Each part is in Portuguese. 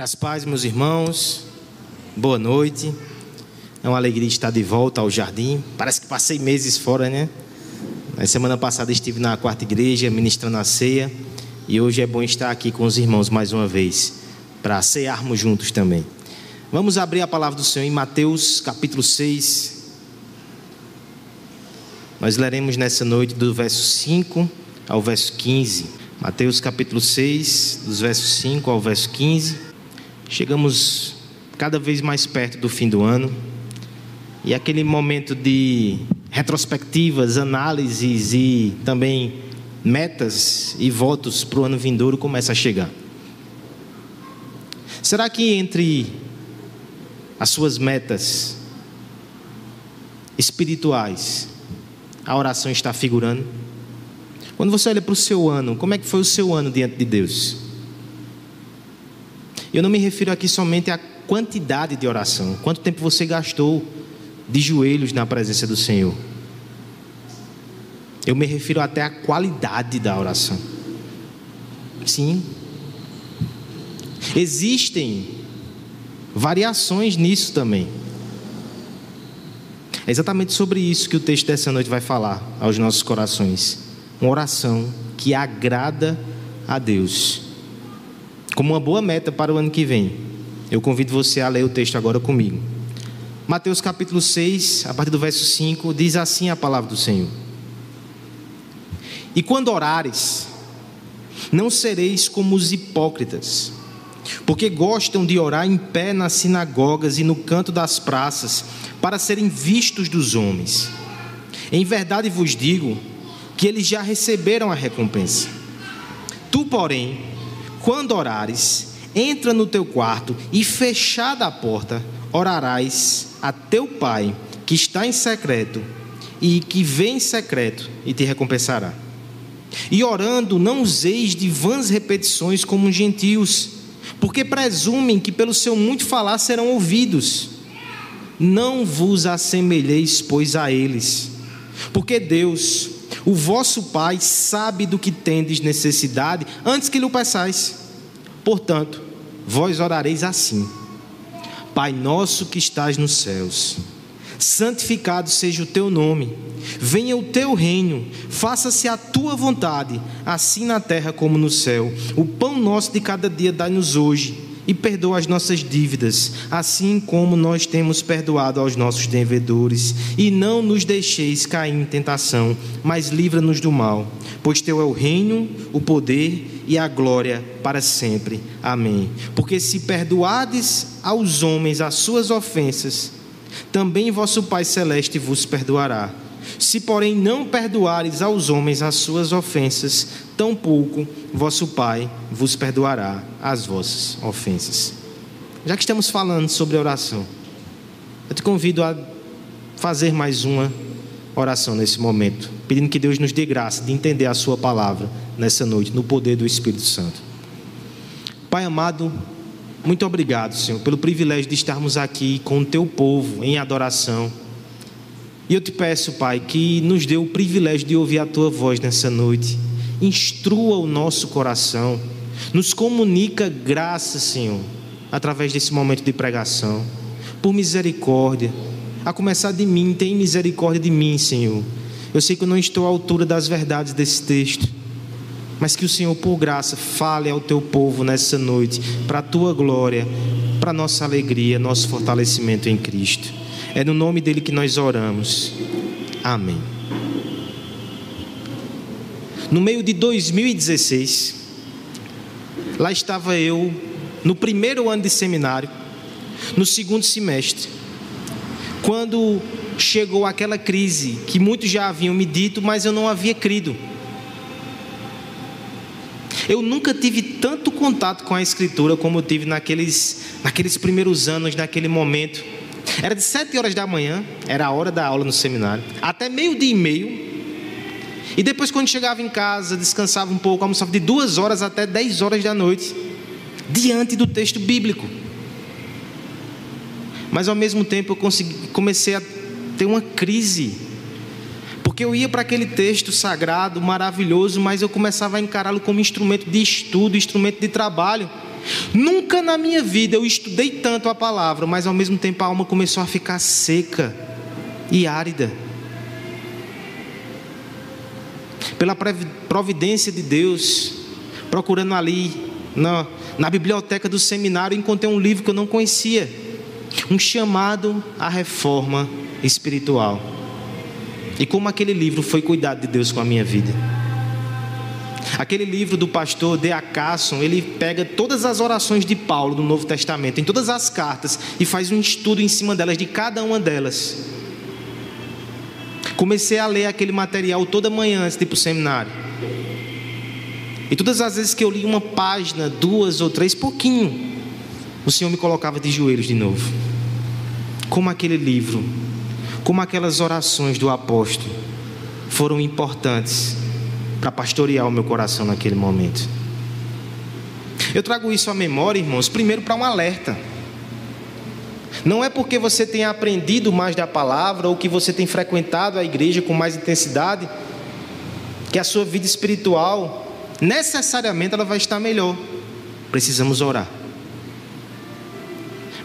Graças paz, meus irmãos. Boa noite. É uma alegria estar de volta ao jardim. Parece que passei meses fora, né? Na semana passada estive na quarta igreja ministrando a ceia e hoje é bom estar aqui com os irmãos mais uma vez para cearmos juntos também. Vamos abrir a palavra do Senhor em Mateus capítulo 6. Nós leremos nessa noite do verso 5 ao verso 15. Mateus capítulo 6, dos versos 5 ao verso 15. Chegamos cada vez mais perto do fim do ano e aquele momento de retrospectivas, análises e também metas e votos para o ano vindouro começa a chegar. Será que entre as suas metas espirituais a oração está figurando? Quando você olha para o seu ano, como é que foi o seu ano diante de Deus? Eu não me refiro aqui somente à quantidade de oração, quanto tempo você gastou de joelhos na presença do Senhor. Eu me refiro até à qualidade da oração. Sim. Existem variações nisso também. É exatamente sobre isso que o texto dessa noite vai falar aos nossos corações. Uma oração que agrada a Deus como uma boa meta para o ano que vem. Eu convido você a ler o texto agora comigo. Mateus capítulo 6, a partir do verso 5, diz assim a palavra do Senhor: E quando orares, não sereis como os hipócritas, porque gostam de orar em pé nas sinagogas e no canto das praças, para serem vistos dos homens. Em verdade vos digo que eles já receberam a recompensa. Tu, porém, quando orares, entra no teu quarto e, fechada a porta, orarás a teu pai que está em secreto e que vem em secreto e te recompensará. E orando, não useis de vãs repetições como gentios, porque presumem que pelo seu muito falar serão ouvidos. Não vos assemelheis, pois, a eles, porque Deus, o vosso Pai sabe do que tendes necessidade antes que lhe peçais. Portanto, vós orareis assim: Pai nosso que estás nos céus, santificado seja o teu nome, venha o teu reino, faça-se a tua vontade, assim na terra como no céu. O pão nosso de cada dia dai-nos hoje e perdoa as nossas dívidas, assim como nós temos perdoado aos nossos devedores. E não nos deixeis cair em tentação, mas livra-nos do mal, pois teu é o reino, o poder e a glória para sempre. Amém. Porque se perdoardes aos homens as suas ofensas, também vosso Pai celeste vos perdoará. Se, porém, não perdoares aos homens as suas ofensas, tampouco vosso Pai vos perdoará as vossas ofensas. Já que estamos falando sobre oração, eu te convido a fazer mais uma oração nesse momento, pedindo que Deus nos dê graça de entender a Sua palavra nessa noite, no poder do Espírito Santo. Pai amado, muito obrigado, Senhor, pelo privilégio de estarmos aqui com o Teu povo em adoração e eu te peço, Pai, que nos dê o privilégio de ouvir a tua voz nessa noite. Instrua o nosso coração. Nos comunica graça, Senhor, através desse momento de pregação. Por misericórdia. A começar de mim, tem misericórdia de mim, Senhor. Eu sei que eu não estou à altura das verdades desse texto. Mas que o Senhor, por graça, fale ao teu povo nessa noite, para a tua glória, para a nossa alegria, nosso fortalecimento em Cristo. É no nome dele que nós oramos. Amém. No meio de 2016, lá estava eu, no primeiro ano de seminário, no segundo semestre, quando chegou aquela crise que muitos já haviam me dito, mas eu não havia crido. Eu nunca tive tanto contato com a Escritura como eu tive naqueles, naqueles primeiros anos, naquele momento era de sete horas da manhã, era a hora da aula no seminário, até meio-dia e meio. E depois, quando chegava em casa, descansava um pouco, almoçava de duas horas até dez horas da noite, diante do texto bíblico. Mas ao mesmo tempo eu consegui, comecei a ter uma crise, porque eu ia para aquele texto sagrado, maravilhoso, mas eu começava a encará-lo como instrumento de estudo, instrumento de trabalho. Nunca na minha vida eu estudei tanto a palavra, mas ao mesmo tempo a alma começou a ficar seca e árida. Pela providência de Deus, procurando ali na, na biblioteca do seminário, encontrei um livro que eu não conhecia, um chamado à reforma espiritual. E como aquele livro foi cuidado de Deus com a minha vida. Aquele livro do pastor Acasson, ele pega todas as orações de Paulo do Novo Testamento, em todas as cartas, e faz um estudo em cima delas, de cada uma delas. Comecei a ler aquele material toda manhã antes de ir para o seminário. E todas as vezes que eu li uma página, duas ou três, pouquinho, o Senhor me colocava de joelhos de novo. Como aquele livro, como aquelas orações do apóstolo foram importantes para pastorear o meu coração naquele momento. Eu trago isso à memória, irmãos, primeiro para um alerta. Não é porque você tem aprendido mais da palavra ou que você tem frequentado a igreja com mais intensidade que a sua vida espiritual necessariamente ela vai estar melhor. Precisamos orar.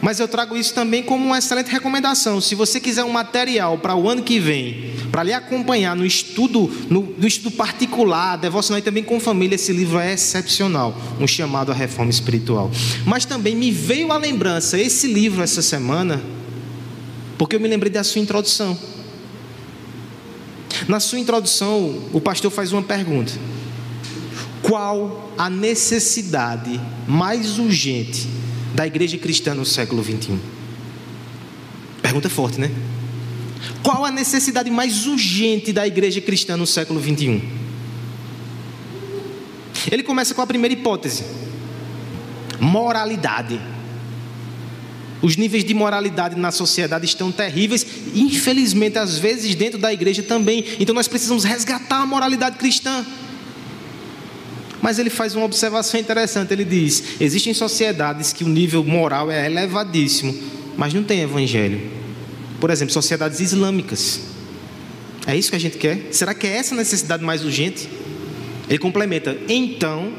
Mas eu trago isso também como uma excelente recomendação. Se você quiser um material para o ano que vem, para lhe acompanhar no estudo, no, no estudo particular, devocional e também com família, esse livro é excepcional, um chamado à reforma espiritual. Mas também me veio à lembrança esse livro essa semana, porque eu me lembrei da sua introdução. Na sua introdução, o pastor faz uma pergunta: Qual a necessidade mais urgente da igreja cristã no século 21? Pergunta forte, né? Qual a necessidade mais urgente da igreja cristã no século 21? Ele começa com a primeira hipótese: moralidade. Os níveis de moralidade na sociedade estão terríveis, infelizmente, às vezes dentro da igreja também. Então nós precisamos resgatar a moralidade cristã. Mas ele faz uma observação interessante. Ele diz: existem sociedades que o nível moral é elevadíssimo, mas não tem evangelho. Por exemplo, sociedades islâmicas. É isso que a gente quer? Será que é essa a necessidade mais urgente? Ele complementa: então,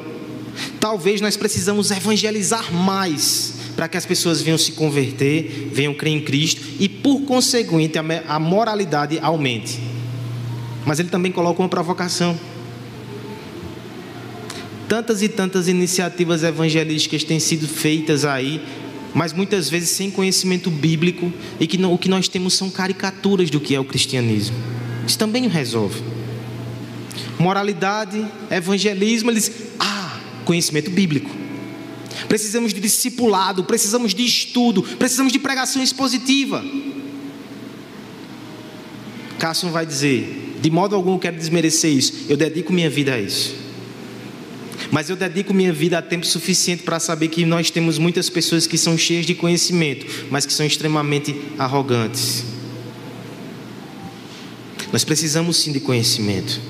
talvez nós precisamos evangelizar mais para que as pessoas venham se converter, venham crer em Cristo e, por conseguinte, a moralidade aumente. Mas ele também coloca uma provocação tantas e tantas iniciativas evangelísticas têm sido feitas aí, mas muitas vezes sem conhecimento bíblico e que não, o que nós temos são caricaturas do que é o cristianismo. Isso também resolve. Moralidade, evangelismo, eles ah, conhecimento bíblico. Precisamos de discipulado, precisamos de estudo, precisamos de pregação expositiva. Cássio vai dizer, de modo algum eu quero desmerecer isso, eu dedico minha vida a isso. Mas eu dedico minha vida a tempo suficiente para saber que nós temos muitas pessoas que são cheias de conhecimento, mas que são extremamente arrogantes. Nós precisamos sim de conhecimento.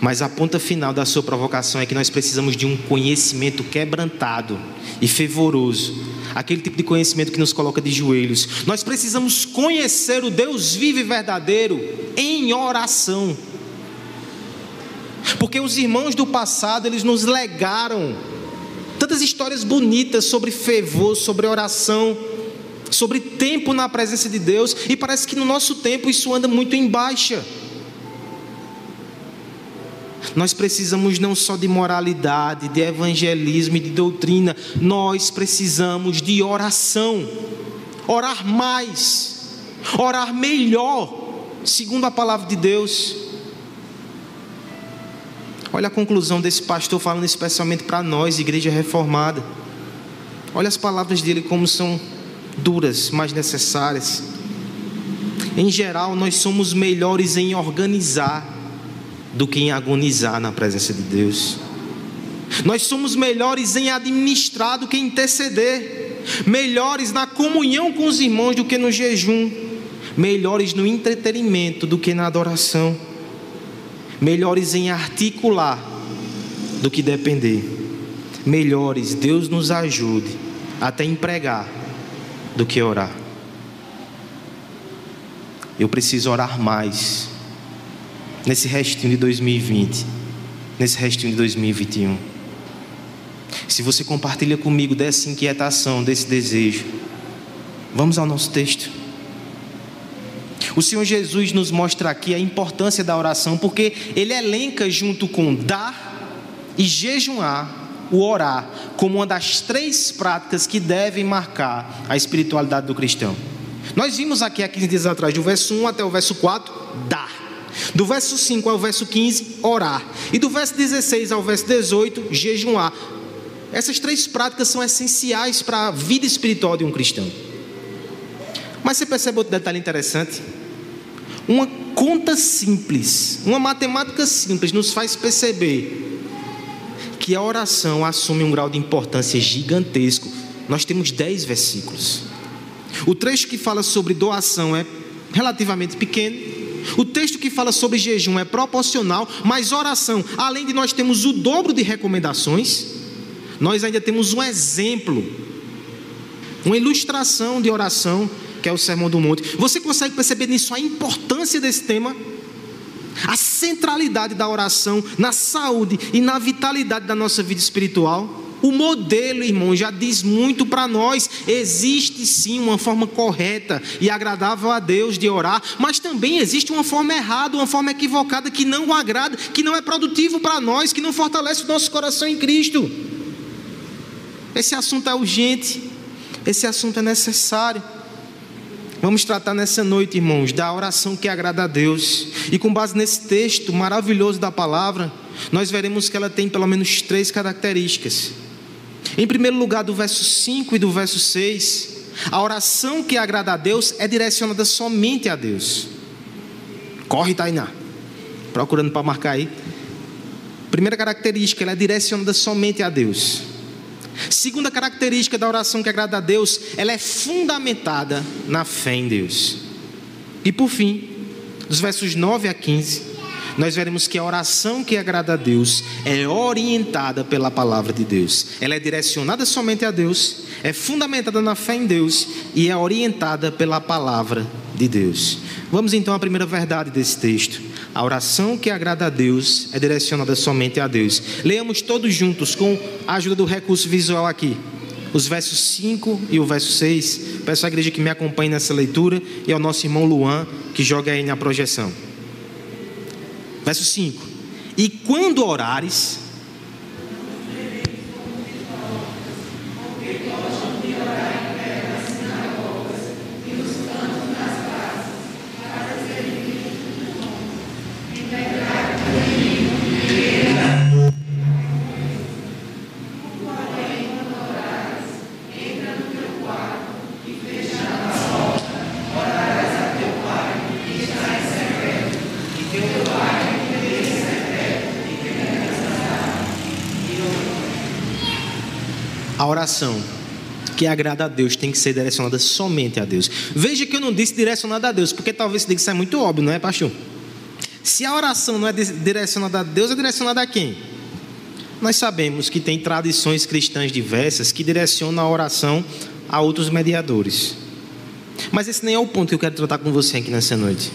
Mas a ponta final da sua provocação é que nós precisamos de um conhecimento quebrantado e fervoroso. Aquele tipo de conhecimento que nos coloca de joelhos. Nós precisamos conhecer o Deus vivo e verdadeiro em oração. Porque os irmãos do passado, eles nos legaram tantas histórias bonitas sobre fervor, sobre oração, sobre tempo na presença de Deus, e parece que no nosso tempo isso anda muito em baixa. Nós precisamos não só de moralidade, de evangelismo e de doutrina, nós precisamos de oração. Orar mais, orar melhor, segundo a palavra de Deus. Olha a conclusão desse pastor falando especialmente para nós, igreja reformada. Olha as palavras dele como são duras, mas necessárias. Em geral, nós somos melhores em organizar do que em agonizar na presença de Deus. Nós somos melhores em administrar do que em interceder, melhores na comunhão com os irmãos do que no jejum, melhores no entretenimento do que na adoração melhores em articular do que depender. Melhores, Deus nos ajude até empregar do que orar. Eu preciso orar mais nesse restinho de 2020, nesse restinho de 2021. Se você compartilha comigo dessa inquietação, desse desejo, vamos ao nosso texto. O Senhor Jesus nos mostra aqui a importância da oração, porque ele elenca junto com dar e jejuar o orar como uma das três práticas que devem marcar a espiritualidade do cristão. Nós vimos aqui há 15 dias atrás, do verso 1 até o verso 4, dar. Do verso 5 ao verso 15, orar. E do verso 16 ao verso 18, jejuar. Essas três práticas são essenciais para a vida espiritual de um cristão. Mas você percebe outro detalhe interessante? Uma conta simples, uma matemática simples nos faz perceber que a oração assume um grau de importância gigantesco. Nós temos dez versículos. O trecho que fala sobre doação é relativamente pequeno. O texto que fala sobre jejum é proporcional, mas oração, além de nós temos o dobro de recomendações, nós ainda temos um exemplo, uma ilustração de oração, que é o Sermão do Monte. Você consegue perceber nisso a importância desse tema? a centralidade da oração na saúde e na vitalidade da nossa vida espiritual. O modelo, irmão, já diz muito para nós. Existe sim uma forma correta e agradável a Deus de orar, mas também existe uma forma errada, uma forma equivocada que não agrada, que não é produtivo para nós, que não fortalece o nosso coração em Cristo. Esse assunto é urgente, esse assunto é necessário. Vamos tratar nessa noite, irmãos, da oração que agrada a Deus. E com base nesse texto maravilhoso da palavra, nós veremos que ela tem pelo menos três características. Em primeiro lugar, do verso 5 e do verso 6, a oração que agrada a Deus é direcionada somente a Deus. Corre, Tainá. Procurando para marcar aí. Primeira característica, ela é direcionada somente a Deus. Segunda característica da oração que agrada a Deus, ela é fundamentada na fé em Deus. E por fim, dos versos 9 a 15, nós veremos que a oração que agrada a Deus é orientada pela palavra de Deus. Ela é direcionada somente a Deus, é fundamentada na fé em Deus e é orientada pela palavra de Deus. Vamos então à primeira verdade desse texto. A oração que agrada a Deus é direcionada somente a Deus. Leamos todos juntos com a ajuda do recurso visual aqui. Os versos 5 e o verso 6. Peço à igreja que me acompanhe nessa leitura e ao nosso irmão Luan que joga aí na projeção. Verso 5: E quando orares, oração que agrada a Deus tem que ser direcionada somente a Deus. Veja que eu não disse direcionada a Deus, porque talvez isso diga é muito óbvio, não é, pastor? Se a oração não é direcionada a Deus, é direcionada a quem? Nós sabemos que tem tradições cristãs diversas que direcionam a oração a outros mediadores. Mas esse nem é o ponto que eu quero tratar com você aqui nessa noite.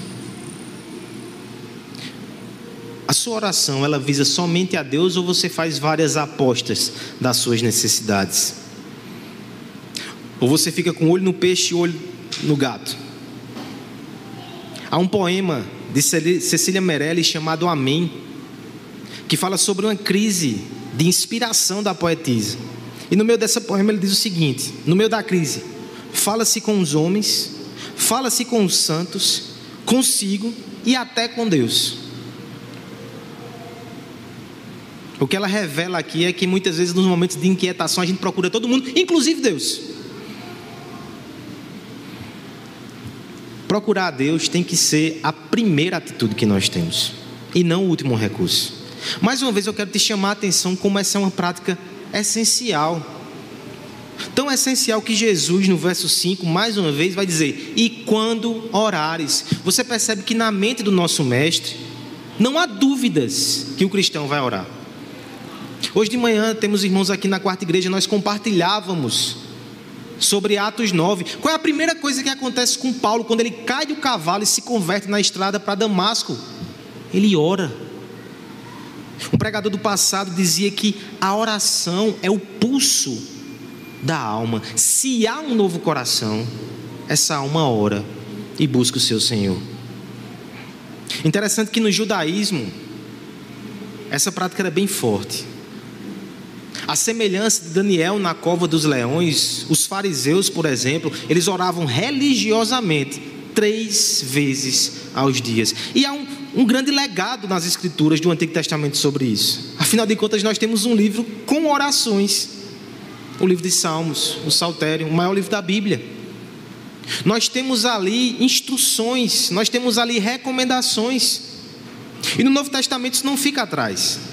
A sua oração, ela visa somente a Deus ou você faz várias apostas das suas necessidades? Ou você fica com o olho no peixe e olho no gato? Há um poema de Cecília Meirelles chamado Amém, que fala sobre uma crise de inspiração da poetisa. E no meio dessa poema ele diz o seguinte: no meio da crise, fala-se com os homens, fala-se com os santos, consigo e até com Deus. O que ela revela aqui é que muitas vezes nos momentos de inquietação a gente procura todo mundo, inclusive Deus. Procurar a Deus tem que ser a primeira atitude que nós temos e não o último recurso. Mais uma vez eu quero te chamar a atenção como essa é uma prática essencial. Tão essencial que Jesus, no verso 5, mais uma vez, vai dizer: E quando orares? Você percebe que na mente do nosso Mestre, não há dúvidas que o cristão vai orar. Hoje de manhã temos irmãos aqui na quarta igreja, nós compartilhávamos sobre Atos 9. Qual é a primeira coisa que acontece com Paulo quando ele cai do cavalo e se converte na estrada para Damasco? Ele ora. Um pregador do passado dizia que a oração é o pulso da alma. Se há um novo coração, essa alma ora e busca o seu Senhor. Interessante que no judaísmo, essa prática era bem forte. A semelhança de Daniel na cova dos leões, os fariseus, por exemplo, eles oravam religiosamente três vezes aos dias. E há um, um grande legado nas escrituras do Antigo Testamento sobre isso. Afinal de contas, nós temos um livro com orações. O livro de Salmos, o Saltério, o maior livro da Bíblia. Nós temos ali instruções, nós temos ali recomendações. E no Novo Testamento isso não fica atrás.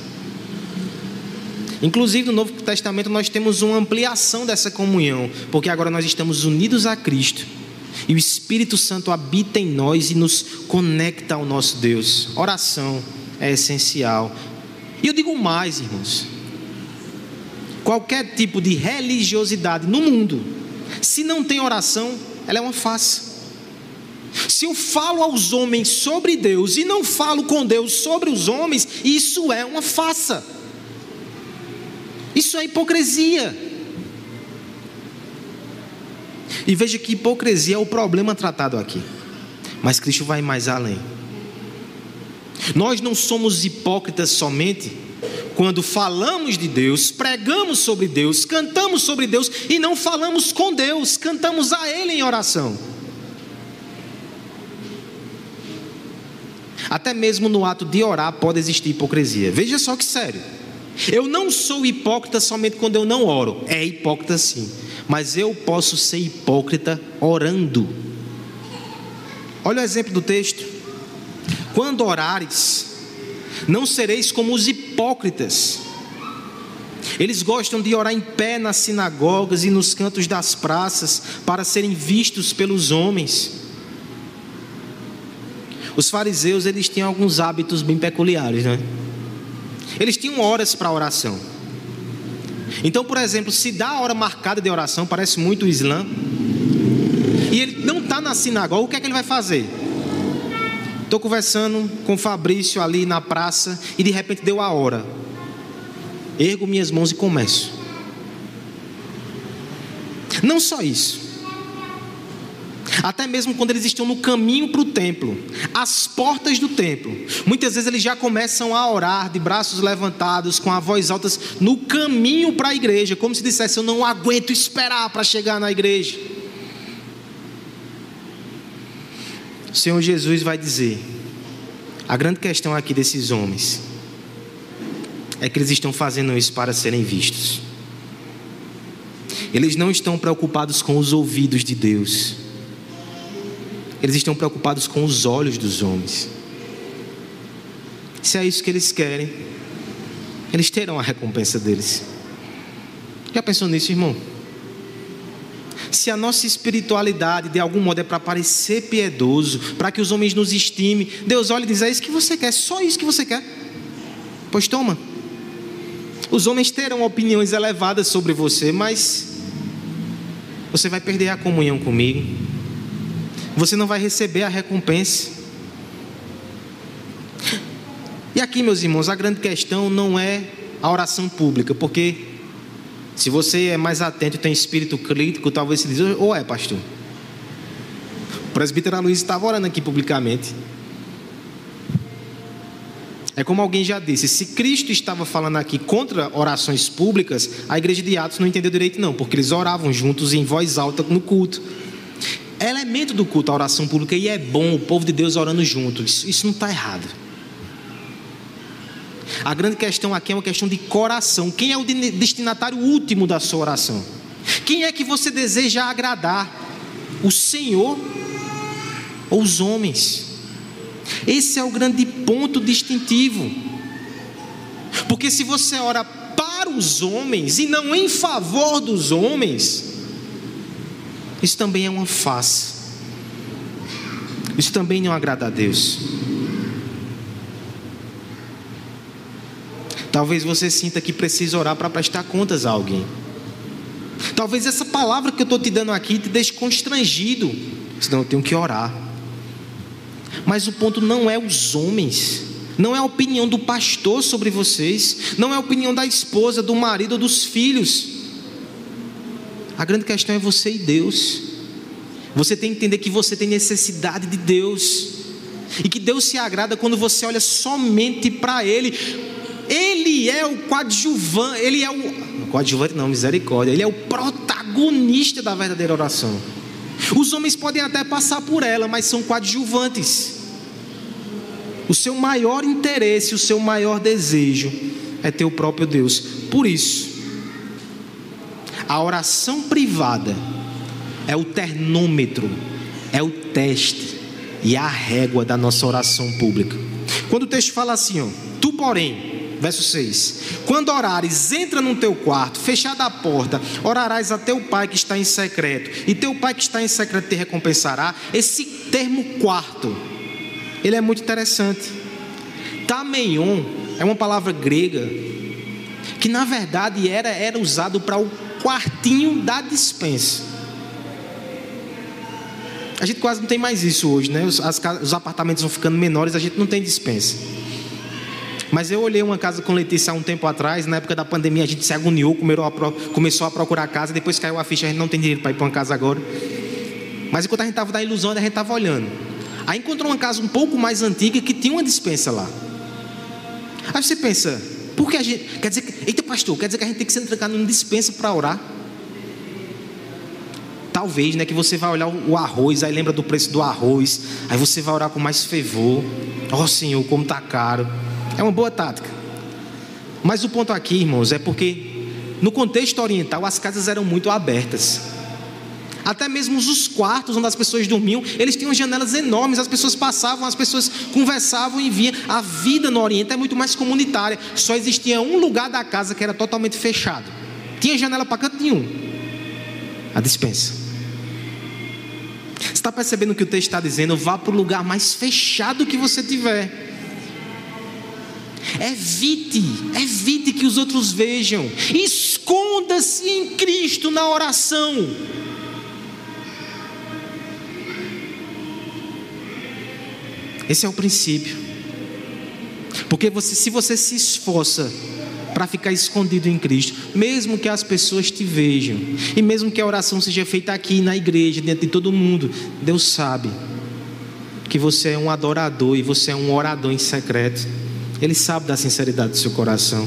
Inclusive no Novo Testamento nós temos uma ampliação dessa comunhão, porque agora nós estamos unidos a Cristo. E o Espírito Santo habita em nós e nos conecta ao nosso Deus. Oração é essencial. E eu digo mais, irmãos. Qualquer tipo de religiosidade no mundo, se não tem oração, ela é uma farsa. Se eu falo aos homens sobre Deus e não falo com Deus sobre os homens, isso é uma farsa. Isso é hipocrisia. E veja que hipocrisia é o problema tratado aqui. Mas Cristo vai mais além. Nós não somos hipócritas somente quando falamos de Deus, pregamos sobre Deus, cantamos sobre Deus e não falamos com Deus, cantamos a Ele em oração. Até mesmo no ato de orar pode existir hipocrisia. Veja só que sério. Eu não sou hipócrita somente quando eu não oro. É hipócrita sim. Mas eu posso ser hipócrita orando. Olha o exemplo do texto. Quando orares, não sereis como os hipócritas. Eles gostam de orar em pé nas sinagogas e nos cantos das praças para serem vistos pelos homens. Os fariseus, eles tinham alguns hábitos bem peculiares, né? Eles tinham horas para oração. Então, por exemplo, se dá a hora marcada de oração, parece muito o Islã, e ele não está na sinagoga, o que é que ele vai fazer? Estou conversando com o Fabrício ali na praça e de repente deu a hora. Ergo minhas mãos e começo. Não só isso. Até mesmo quando eles estão no caminho para o templo, às portas do templo, muitas vezes eles já começam a orar de braços levantados, com a voz alta, no caminho para a igreja, como se dissesse: Eu não aguento esperar para chegar na igreja. O Senhor Jesus vai dizer: a grande questão aqui desses homens é que eles estão fazendo isso para serem vistos. Eles não estão preocupados com os ouvidos de Deus. Eles estão preocupados com os olhos dos homens. Se é isso que eles querem, eles terão a recompensa deles. Já pensou nisso, irmão? Se a nossa espiritualidade de algum modo é para parecer piedoso, para que os homens nos estimem, Deus olha e diz: É isso que você quer, só isso que você quer. Pois toma. Os homens terão opiniões elevadas sobre você, mas você vai perder a comunhão comigo. Você não vai receber a recompensa. E aqui, meus irmãos, a grande questão não é a oração pública, porque se você é mais atento tem espírito crítico, talvez você diz, ou é, pastor. O presbítero Luiz estava orando aqui publicamente. É como alguém já disse, se Cristo estava falando aqui contra orações públicas, a igreja de Atos não entendeu direito não, porque eles oravam juntos em voz alta no culto. É elemento do culto a oração pública e é bom o povo de Deus orando juntos. Isso, isso não está errado. A grande questão aqui é uma questão de coração. Quem é o destinatário último da sua oração? Quem é que você deseja agradar? O Senhor ou os homens? Esse é o grande ponto distintivo. Porque se você ora para os homens e não em favor dos homens, isso também é uma face. Isso também não agrada a Deus. Talvez você sinta que precisa orar para prestar contas a alguém. Talvez essa palavra que eu estou te dando aqui te deixe constrangido. Senão eu tenho que orar. Mas o ponto não é os homens. não é a opinião do pastor sobre vocês, não é a opinião da esposa, do marido ou dos filhos. A grande questão é você e Deus. Você tem que entender que você tem necessidade de Deus. E que Deus se agrada quando você olha somente para Ele. Ele é o coadjuvante, Ele é o. Coadjuvante não, misericórdia. Ele é o protagonista da verdadeira oração. Os homens podem até passar por ela, mas são coadjuvantes. O seu maior interesse, o seu maior desejo é ter o próprio Deus. Por isso, a oração privada é o termômetro, é o teste e a régua da nossa oração pública. Quando o texto fala assim, ó, tu porém, verso 6: Quando orares, entra no teu quarto, fechada a porta, orarás a teu pai que está em secreto, e teu pai que está em secreto te recompensará. Esse termo quarto ele é muito interessante. Tameion é uma palavra grega que na verdade era, era usado para o quartinho da dispensa. A gente quase não tem mais isso hoje, né? Os, as, os apartamentos vão ficando menores, a gente não tem dispensa. Mas eu olhei uma casa com Letícia há um tempo atrás, na época da pandemia a gente se agoniou, começou a procurar casa, depois caiu a ficha, a gente não tem dinheiro para ir para uma casa agora. Mas enquanto a gente estava na ilusão, a gente estava olhando. Aí encontrou uma casa um pouco mais antiga que tinha uma dispensa lá. Aí você pensa, por que a gente. Quer dizer que. Eita, pastor, quer dizer que a gente tem que se trancar numa dispensa para orar? Talvez, né? Que você vai olhar o arroz, aí lembra do preço do arroz, aí você vai orar com mais fervor. Ó oh, Senhor, como está caro. É uma boa tática. Mas o ponto aqui, irmãos, é porque no contexto oriental as casas eram muito abertas. Até mesmo os quartos onde as pessoas dormiam, eles tinham janelas enormes, as pessoas passavam, as pessoas conversavam e vinham. A vida no Oriente é muito mais comunitária. Só existia um lugar da casa que era totalmente fechado. Tinha janela para canto nenhum. A dispensa. Você está percebendo o que o texto está dizendo? Vá para o lugar mais fechado que você tiver. Evite, evite que os outros vejam. Esconda-se em Cristo na oração. Esse é o princípio. Porque você, se você se esforça para ficar escondido em Cristo, mesmo que as pessoas te vejam, e mesmo que a oração seja feita aqui na igreja, dentro de todo mundo, Deus sabe que você é um adorador e você é um orador em secreto. Ele sabe da sinceridade do seu coração,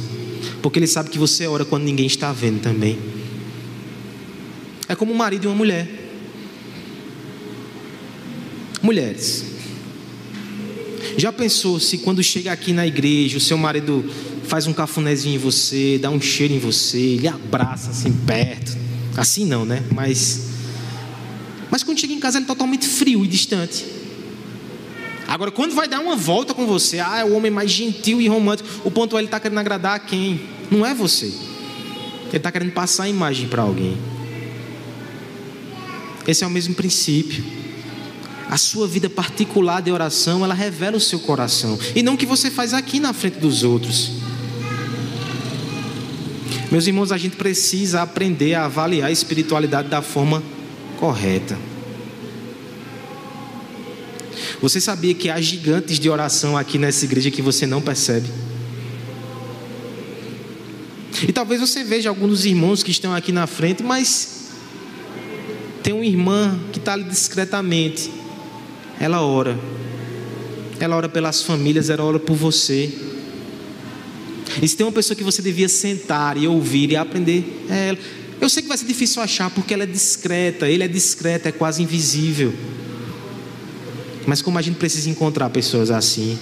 porque ele sabe que você ora quando ninguém está vendo também. É como um marido e uma mulher. Mulheres, já pensou se quando chega aqui na igreja, o seu marido faz um cafunézinho em você, dá um cheiro em você, ele abraça assim perto. Assim não, né? Mas mas quando chega em casa ele é totalmente frio e distante. Agora, quando vai dar uma volta com você, ah, é o homem mais gentil e romântico. O ponto é ele está querendo agradar a quem? Não é você. Ele está querendo passar a imagem para alguém. Esse é o mesmo princípio a sua vida particular de oração, ela revela o seu coração. E não o que você faz aqui na frente dos outros. Meus irmãos, a gente precisa aprender a avaliar a espiritualidade da forma correta. Você sabia que há gigantes de oração aqui nessa igreja que você não percebe? E talvez você veja alguns dos irmãos que estão aqui na frente, mas tem uma irmã que está ali discretamente, ela ora. Ela ora pelas famílias, ela ora por você. E se tem uma pessoa que você devia sentar e ouvir e aprender, é ela. Eu sei que vai ser difícil achar porque ela é discreta, ele é discreto, é quase invisível. Mas como a gente precisa encontrar pessoas assim,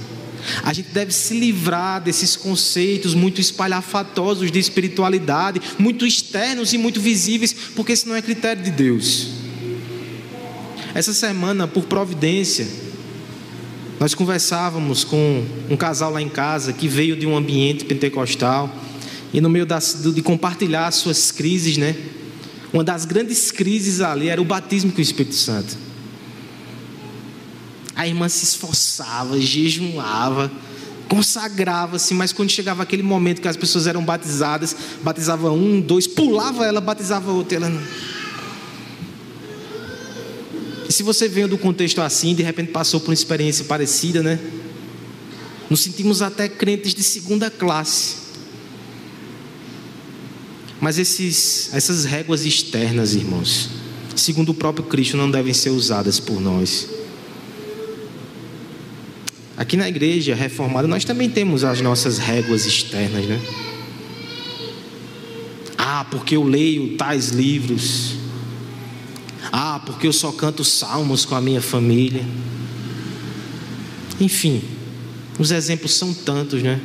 a gente deve se livrar desses conceitos muito espalhafatosos de espiritualidade, muito externos e muito visíveis, porque isso não é critério de Deus. Essa semana, por providência, nós conversávamos com um casal lá em casa que veio de um ambiente pentecostal e no meio das, de compartilhar suas crises, né? Uma das grandes crises ali era o batismo com o Espírito Santo. A irmã se esforçava, jejuava, consagrava-se, mas quando chegava aquele momento que as pessoas eram batizadas, batizava um, dois, pulava ela, batizava outra, ela não e se você veio do contexto assim, de repente passou por uma experiência parecida, né? Nos sentimos até crentes de segunda classe. Mas esses, essas réguas externas, irmãos, segundo o próprio Cristo, não devem ser usadas por nós. Aqui na igreja reformada, nós também temos as nossas réguas externas, né? Ah, porque eu leio tais livros. Ah, porque eu só canto salmos com a minha família. Enfim, os exemplos são tantos, né?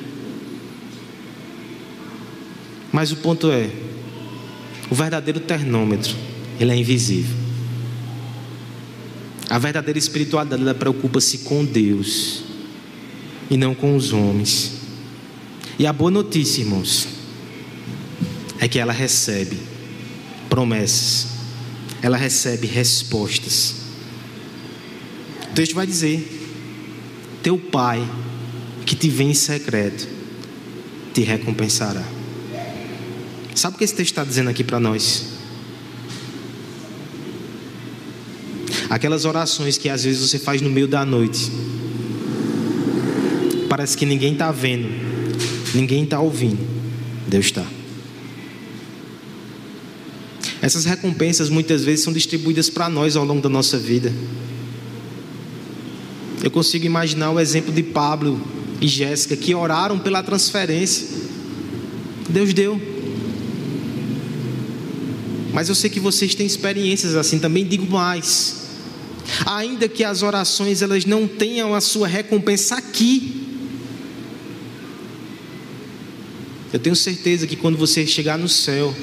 Mas o ponto é, o verdadeiro termômetro, ele é invisível. A verdadeira espiritualidade ela preocupa-se com Deus e não com os homens. E a boa notícia, irmãos, é que ela recebe promessas, ela recebe respostas. O texto vai dizer: Teu pai, que te vê em secreto, te recompensará. Sabe o que esse texto está dizendo aqui para nós? Aquelas orações que às vezes você faz no meio da noite, parece que ninguém está vendo, ninguém está ouvindo, Deus está. Essas recompensas muitas vezes são distribuídas para nós ao longo da nossa vida. Eu consigo imaginar o exemplo de Pablo e Jéssica que oraram pela transferência. Deus deu. Mas eu sei que vocês têm experiências assim, também digo mais. Ainda que as orações elas não tenham a sua recompensa aqui, eu tenho certeza que quando você chegar no céu,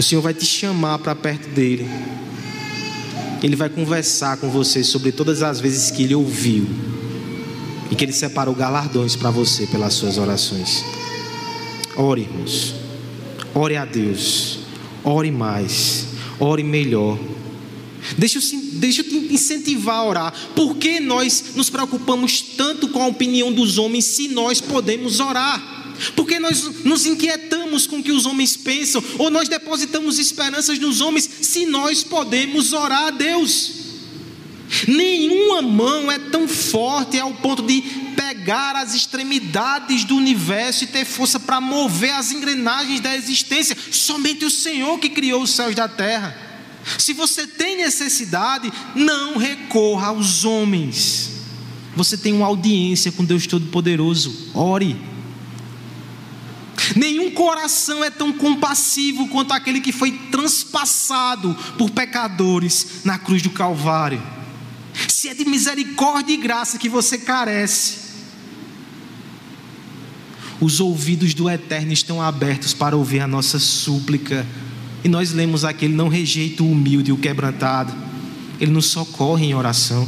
o Senhor vai te chamar para perto dele. Ele vai conversar com você sobre todas as vezes que ele ouviu e que ele separou galardões para você pelas suas orações. Ore, irmãos. Ore a Deus. Ore mais. Ore melhor. Deixa eu, deixa eu te incentivar a orar. Por que nós nos preocupamos tanto com a opinião dos homens se nós podemos orar? Porque nós nos inquietamos com o que os homens pensam, ou nós depositamos esperanças nos homens, se nós podemos orar a Deus. Nenhuma mão é tão forte ao ponto de pegar as extremidades do universo e ter força para mover as engrenagens da existência. Somente o Senhor que criou os céus da terra. Se você tem necessidade, não recorra aos homens. Você tem uma audiência com Deus Todo-Poderoso. Ore. Nenhum coração é tão compassivo quanto aquele que foi transpassado por pecadores na cruz do Calvário. Se é de misericórdia e graça que você carece, os ouvidos do Eterno estão abertos para ouvir a nossa súplica. E nós lemos aqui: Ele não rejeita o humilde e o quebrantado, Ele nos socorre em oração.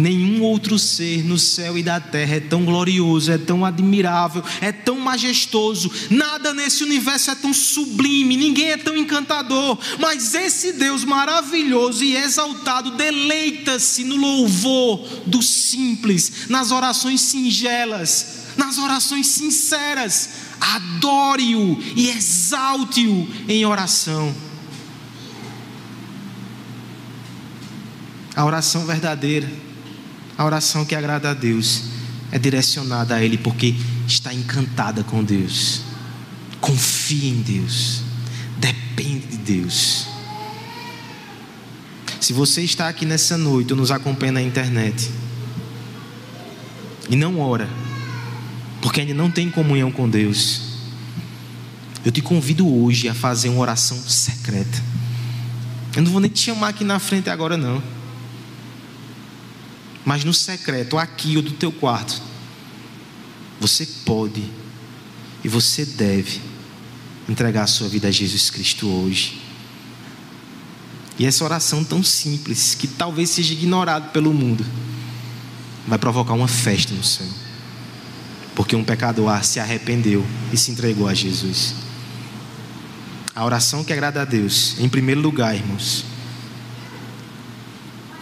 Nenhum outro ser no céu e da terra é tão glorioso, é tão admirável, é tão majestoso. Nada nesse universo é tão sublime, ninguém é tão encantador. Mas esse Deus maravilhoso e exaltado deleita-se no louvor do simples, nas orações singelas, nas orações sinceras. Adore-o e exalte-o em oração. A oração verdadeira a oração que agrada a Deus é direcionada a Ele porque está encantada com Deus. Confia em Deus. Depende de Deus. Se você está aqui nessa noite ou nos acompanha na internet e não ora, porque ainda não tem comunhão com Deus, eu te convido hoje a fazer uma oração secreta. Eu não vou nem te chamar aqui na frente agora, não mas no secreto, aqui ou do teu quarto, você pode e você deve entregar a sua vida a Jesus Cristo hoje. E essa oração tão simples, que talvez seja ignorada pelo mundo, vai provocar uma festa no céu. Porque um pecador se arrependeu e se entregou a Jesus. A oração que agrada a Deus, em primeiro lugar, irmãos,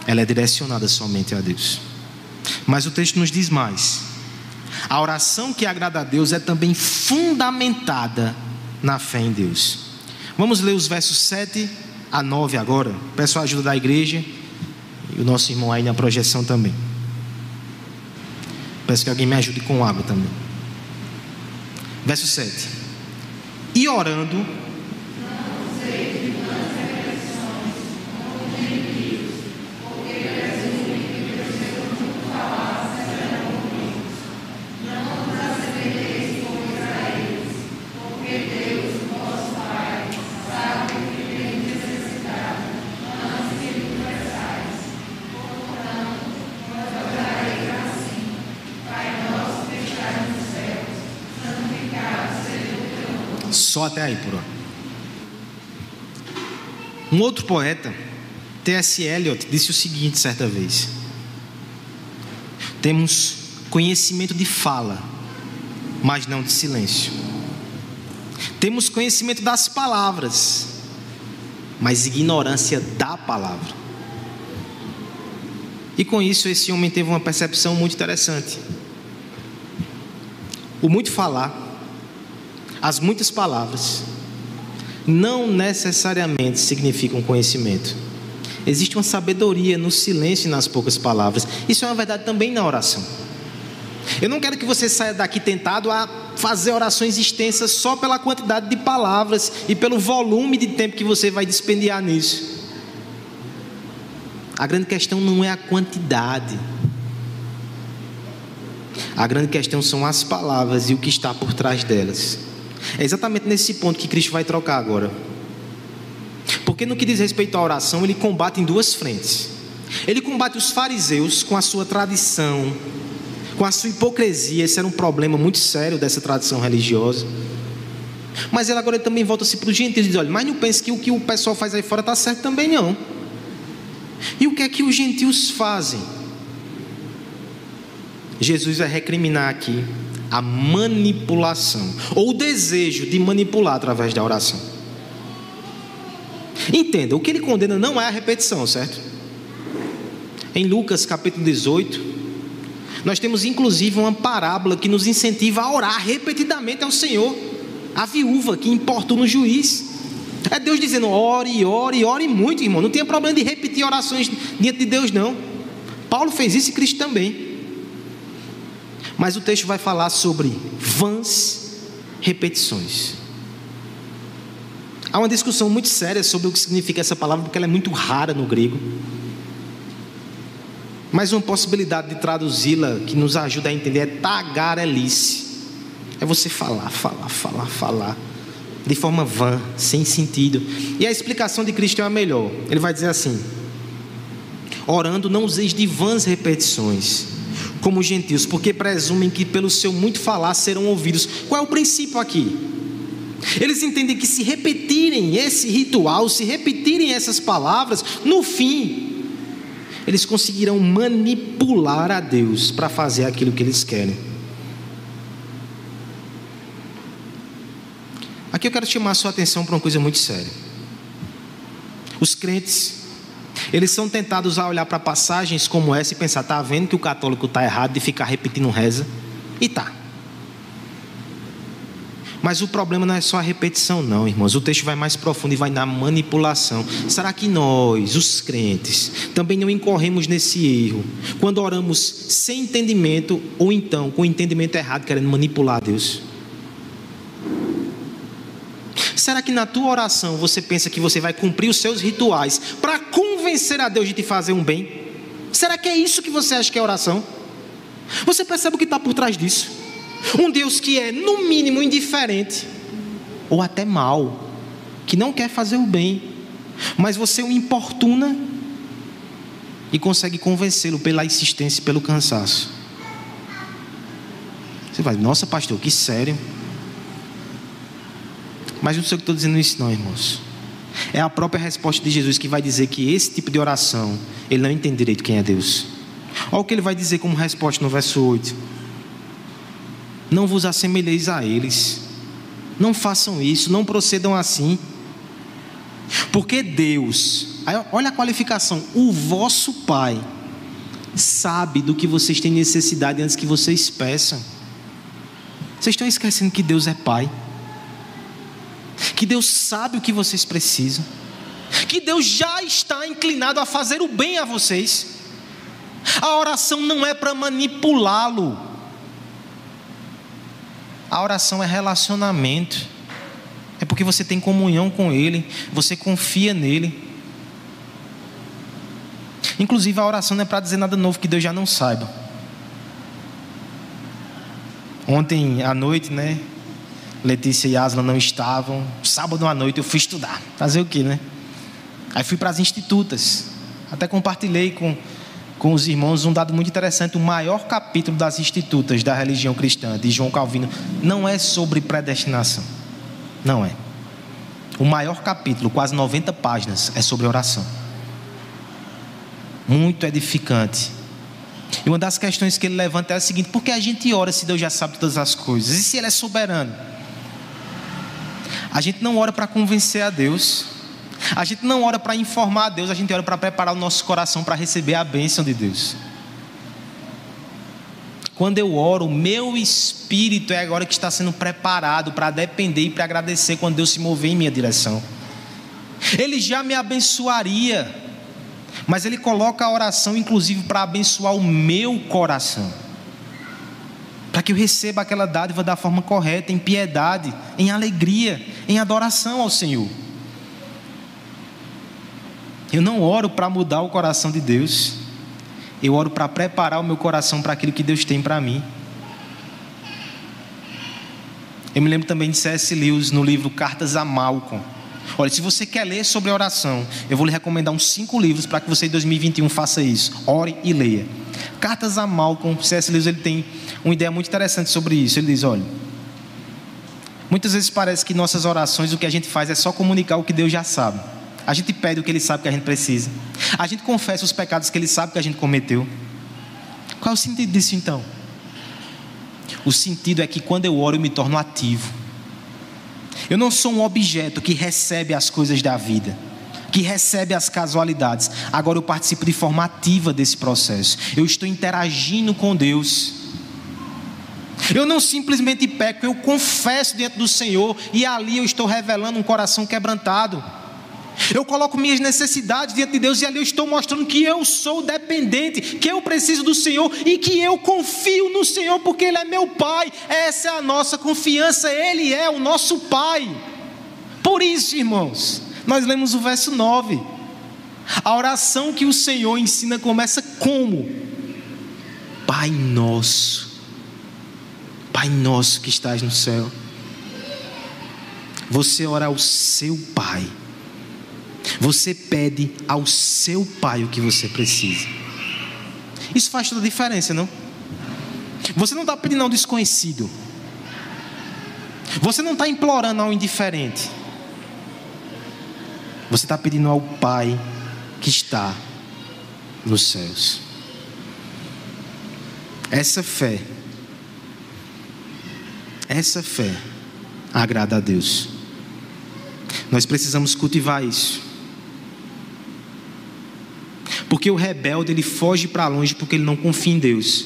ela é direcionada somente a Deus. Mas o texto nos diz mais. A oração que agrada a Deus é também fundamentada na fé em Deus. Vamos ler os versos 7 a 9 agora. Peço a ajuda da igreja e o nosso irmão aí na projeção também. Peço que alguém me ajude com água também. Verso 7. E orando, Só até aí por hora. Um outro poeta, T.S. Eliot, disse o seguinte certa vez: Temos conhecimento de fala, mas não de silêncio. Temos conhecimento das palavras, mas ignorância da palavra. E com isso, esse homem teve uma percepção muito interessante. O muito falar as muitas palavras não necessariamente significam conhecimento. Existe uma sabedoria no silêncio e nas poucas palavras. Isso é uma verdade também na oração. Eu não quero que você saia daqui tentado a fazer orações extensas só pela quantidade de palavras e pelo volume de tempo que você vai despendiar nisso. A grande questão não é a quantidade. A grande questão são as palavras e o que está por trás delas. É exatamente nesse ponto que Cristo vai trocar agora. Porque no que diz respeito à oração, ele combate em duas frentes. Ele combate os fariseus com a sua tradição, com a sua hipocrisia. Esse era um problema muito sério dessa tradição religiosa. Mas ele agora ele também volta-se para os gentios e diz: olha, mas não pense que o que o pessoal faz aí fora está certo também, não. E o que é que os gentios fazem? Jesus vai recriminar aqui a manipulação, ou o desejo de manipular através da oração. Entenda, o que ele condena não é a repetição, certo? Em Lucas capítulo 18, nós temos inclusive uma parábola que nos incentiva a orar repetidamente ao Senhor, a viúva que importou no juiz. É Deus dizendo: ore, ore, ore muito, irmão. Não tem problema de repetir orações diante de Deus, não. Paulo fez isso e Cristo também. Mas o texto vai falar sobre vãs repetições. Há uma discussão muito séria sobre o que significa essa palavra, porque ela é muito rara no grego. Mas uma possibilidade de traduzi-la que nos ajuda a entender é tagarelice. É você falar, falar, falar, falar. De forma vã, sem sentido. E a explicação de Cristo é a melhor. Ele vai dizer assim: Orando, não useis de vãs repetições como gentios, porque presumem que pelo seu muito falar serão ouvidos. Qual é o princípio aqui? Eles entendem que se repetirem esse ritual, se repetirem essas palavras, no fim, eles conseguirão manipular a Deus para fazer aquilo que eles querem. Aqui eu quero chamar a sua atenção para uma coisa muito séria. Os crentes eles são tentados a olhar para passagens como essa e pensar: está vendo que o católico está errado de ficar repetindo reza? E tá. Mas o problema não é só a repetição, não, irmãos. O texto vai mais profundo e vai na manipulação. Será que nós, os crentes, também não incorremos nesse erro quando oramos sem entendimento ou então com o entendimento errado, querendo manipular Deus? Será que na tua oração você pensa que você vai cumprir os seus rituais para convencer a Deus de te fazer um bem? Será que é isso que você acha que é oração? Você percebe o que está por trás disso? Um Deus que é, no mínimo, indiferente, ou até mal, que não quer fazer o bem, mas você o importuna e consegue convencê-lo pela insistência e pelo cansaço. Você vai, nossa pastor, que sério. Mas não sei o que estou dizendo isso, não, irmãos. É a própria resposta de Jesus que vai dizer que esse tipo de oração, ele não entende direito quem é Deus. Olha o que ele vai dizer como resposta no verso 8: Não vos assemelheis a eles, não façam isso, não procedam assim, porque Deus, olha a qualificação, o vosso Pai, sabe do que vocês têm necessidade antes que vocês peçam. Vocês estão esquecendo que Deus é Pai que Deus sabe o que vocês precisam, que Deus já está inclinado a fazer o bem a vocês. A oração não é para manipulá-lo, A oração é relacionamento. É porque você tem comunhão com Ele, você confia nele. Inclusive, a oração não é para dizer nada novo que Deus já não saiba. Ontem à noite, né? Letícia e Asla não estavam. Sábado à noite eu fui estudar. Fazer o quê, né? Aí fui para as institutas. Até compartilhei com, com os irmãos um dado muito interessante. O maior capítulo das institutas da religião cristã, de João Calvino, não é sobre predestinação. Não é. O maior capítulo, quase 90 páginas, é sobre oração. Muito edificante. E uma das questões que ele levanta é a seguinte: por que a gente ora se Deus já sabe todas as coisas? E se Ele é soberano? A gente não ora para convencer a Deus. A gente não ora para informar a Deus, a gente ora para preparar o nosso coração para receber a bênção de Deus. Quando eu oro, o meu espírito é agora que está sendo preparado para depender e para agradecer quando Deus se mover em minha direção. Ele já me abençoaria, mas Ele coloca a oração, inclusive, para abençoar o meu coração para que eu receba aquela dádiva da forma correta, em piedade, em alegria, em adoração ao Senhor. Eu não oro para mudar o coração de Deus, eu oro para preparar o meu coração para aquilo que Deus tem para mim. Eu me lembro também de C.S. Lewis no livro Cartas a Malcolm. Olha, se você quer ler sobre oração, eu vou lhe recomendar uns cinco livros para que você em 2021 faça isso. Ore e leia. Cartas a Malcolm, C.S. Lewis ele tem uma ideia muito interessante sobre isso. Ele diz: olha, muitas vezes parece que nossas orações o que a gente faz é só comunicar o que Deus já sabe. A gente pede o que Ele sabe que a gente precisa. A gente confessa os pecados que Ele sabe que a gente cometeu. Qual é o sentido disso então? O sentido é que quando eu oro eu me torno ativo. Eu não sou um objeto que recebe as coisas da vida que recebe as casualidades. Agora eu participo de forma ativa desse processo. Eu estou interagindo com Deus. Eu não simplesmente peco, eu confesso diante do Senhor e ali eu estou revelando um coração quebrantado. Eu coloco minhas necessidades diante de Deus e ali eu estou mostrando que eu sou dependente, que eu preciso do Senhor e que eu confio no Senhor porque Ele é meu Pai. Essa é a nossa confiança, Ele é o nosso Pai. Por isso, irmãos, nós lemos o verso 9. A oração que o Senhor ensina começa como? Pai nosso. Pai nosso que estás no céu. Você ora ao seu Pai. Você pede ao seu Pai o que você precisa. Isso faz toda a diferença, não? Você não está pedindo ao desconhecido. Você não está implorando ao indiferente. Você está pedindo ao Pai que está nos céus. Essa fé, essa fé agrada a Deus. Nós precisamos cultivar isso. Porque o rebelde ele foge para longe porque ele não confia em Deus.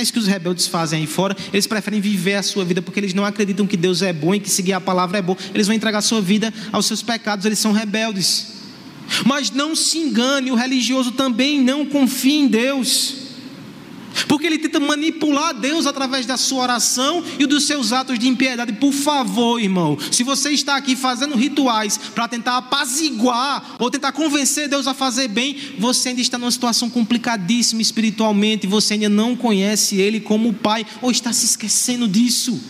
Isso que os rebeldes fazem aí fora. Eles preferem viver a sua vida porque eles não acreditam que Deus é bom e que seguir a palavra é bom. Eles vão entregar a sua vida aos seus pecados, eles são rebeldes. Mas não se engane, o religioso também não confia em Deus. Porque ele tenta manipular Deus através da sua oração e dos seus atos de impiedade. Por favor, irmão, se você está aqui fazendo rituais para tentar apaziguar ou tentar convencer Deus a fazer bem, você ainda está numa situação complicadíssima espiritualmente. Você ainda não conhece Ele como Pai ou está se esquecendo disso.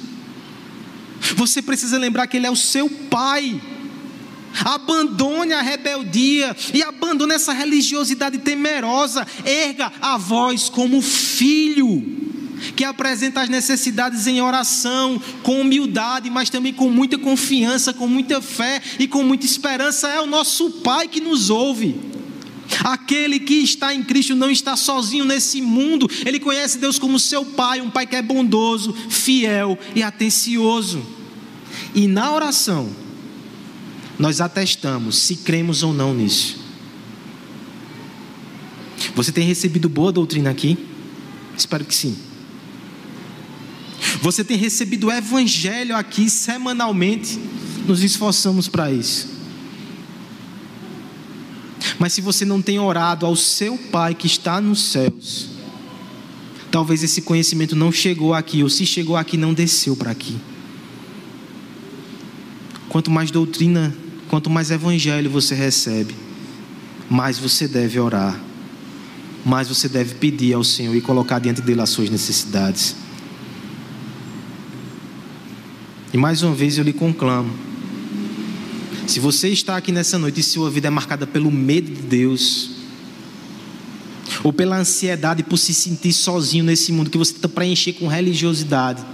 Você precisa lembrar que Ele é o seu Pai. Abandone a rebeldia e abandone essa religiosidade temerosa. Erga a voz como filho, que apresenta as necessidades em oração, com humildade, mas também com muita confiança, com muita fé e com muita esperança. É o nosso Pai que nos ouve. Aquele que está em Cristo não está sozinho nesse mundo, ele conhece Deus como seu Pai, um Pai que é bondoso, fiel e atencioso. E na oração, nós atestamos se cremos ou não nisso. Você tem recebido boa doutrina aqui? Espero que sim. Você tem recebido o evangelho aqui semanalmente? Nos esforçamos para isso. Mas se você não tem orado ao seu Pai que está nos céus, Talvez esse conhecimento não chegou aqui, ou se chegou aqui, não desceu para aqui. Quanto mais doutrina, quanto mais evangelho você recebe, mais você deve orar, mais você deve pedir ao Senhor e colocar diante dele as suas necessidades. E mais uma vez eu lhe conclamo: se você está aqui nessa noite e sua vida é marcada pelo medo de Deus, ou pela ansiedade por se sentir sozinho nesse mundo que você tenta preencher com religiosidade,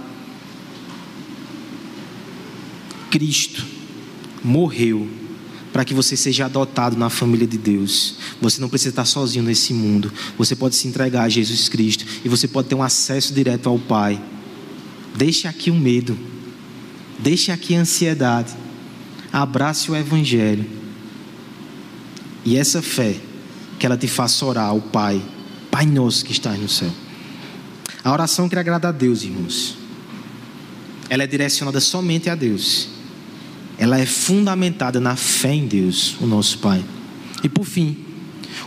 Cristo morreu para que você seja adotado na família de Deus. Você não precisa estar sozinho nesse mundo. Você pode se entregar a Jesus Cristo e você pode ter um acesso direto ao Pai. Deixe aqui o medo. Deixe aqui a ansiedade. Abrace o Evangelho. E essa fé que ela te faça orar ao Pai, Pai nosso que estás no céu. A oração que agrada a Deus, irmãos, ela é direcionada somente a Deus. Ela é fundamentada na fé em Deus, o nosso Pai. E por fim,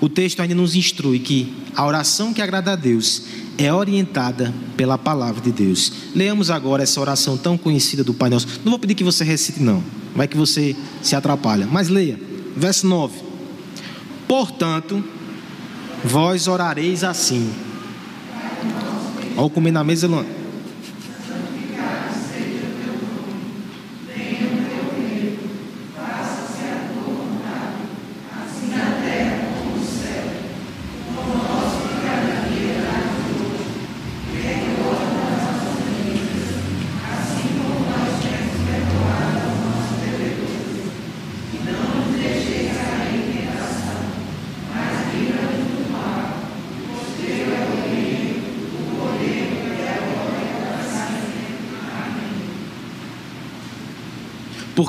o texto ainda nos instrui que a oração que agrada a Deus é orientada pela palavra de Deus. Leamos agora essa oração tão conhecida do Pai Nosso. Não vou pedir que você recite, não. Vai que você se atrapalha. Mas leia. Verso 9. Portanto, vós orareis assim. Ao comer na mesa, Luan.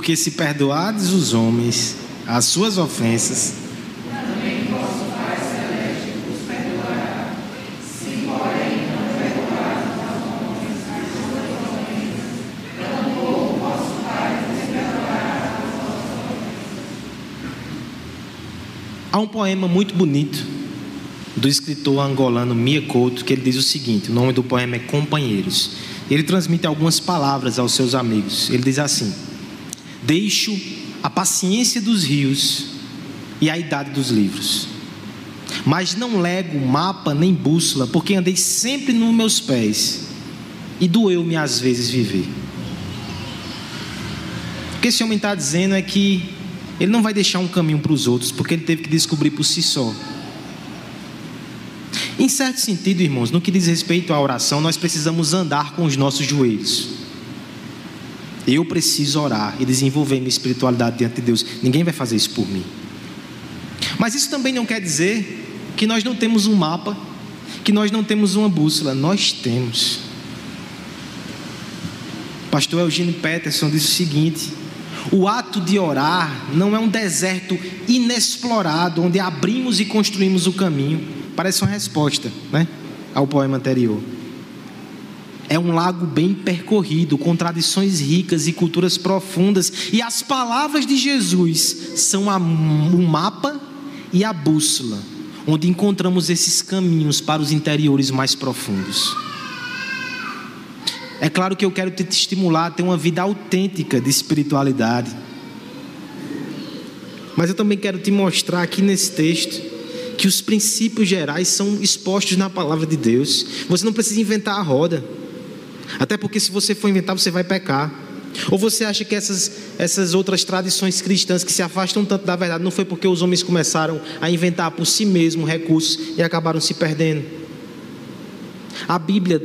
Porque se perdoardes os homens as suas ofensas, Há um poema muito bonito do escritor angolano Mia Couto que ele diz o seguinte: o nome do poema é Companheiros. Ele transmite algumas palavras aos seus amigos. Ele diz assim: Deixo a paciência dos rios e a idade dos livros. Mas não lego mapa nem bússola, porque andei sempre nos meus pés e doeu-me às vezes viver. O que esse homem está dizendo é que ele não vai deixar um caminho para os outros, porque ele teve que descobrir por si só. Em certo sentido, irmãos, no que diz respeito à oração, nós precisamos andar com os nossos joelhos. Eu preciso orar e desenvolver minha espiritualidade diante de Deus. Ninguém vai fazer isso por mim. Mas isso também não quer dizer que nós não temos um mapa, que nós não temos uma bússola. Nós temos. Pastor Eugênio Peterson disse o seguinte: o ato de orar não é um deserto inexplorado onde abrimos e construímos o caminho. Parece uma resposta, né, ao poema anterior é um lago bem percorrido, com tradições ricas e culturas profundas, e as palavras de Jesus são o mapa e a bússola, onde encontramos esses caminhos para os interiores mais profundos. É claro que eu quero te estimular a ter uma vida autêntica de espiritualidade. Mas eu também quero te mostrar aqui nesse texto que os princípios gerais são expostos na palavra de Deus. Você não precisa inventar a roda. Até porque se você for inventar, você vai pecar. Ou você acha que essas, essas outras tradições cristãs que se afastam tanto da verdade não foi porque os homens começaram a inventar por si mesmos recursos e acabaram se perdendo? A Bíblia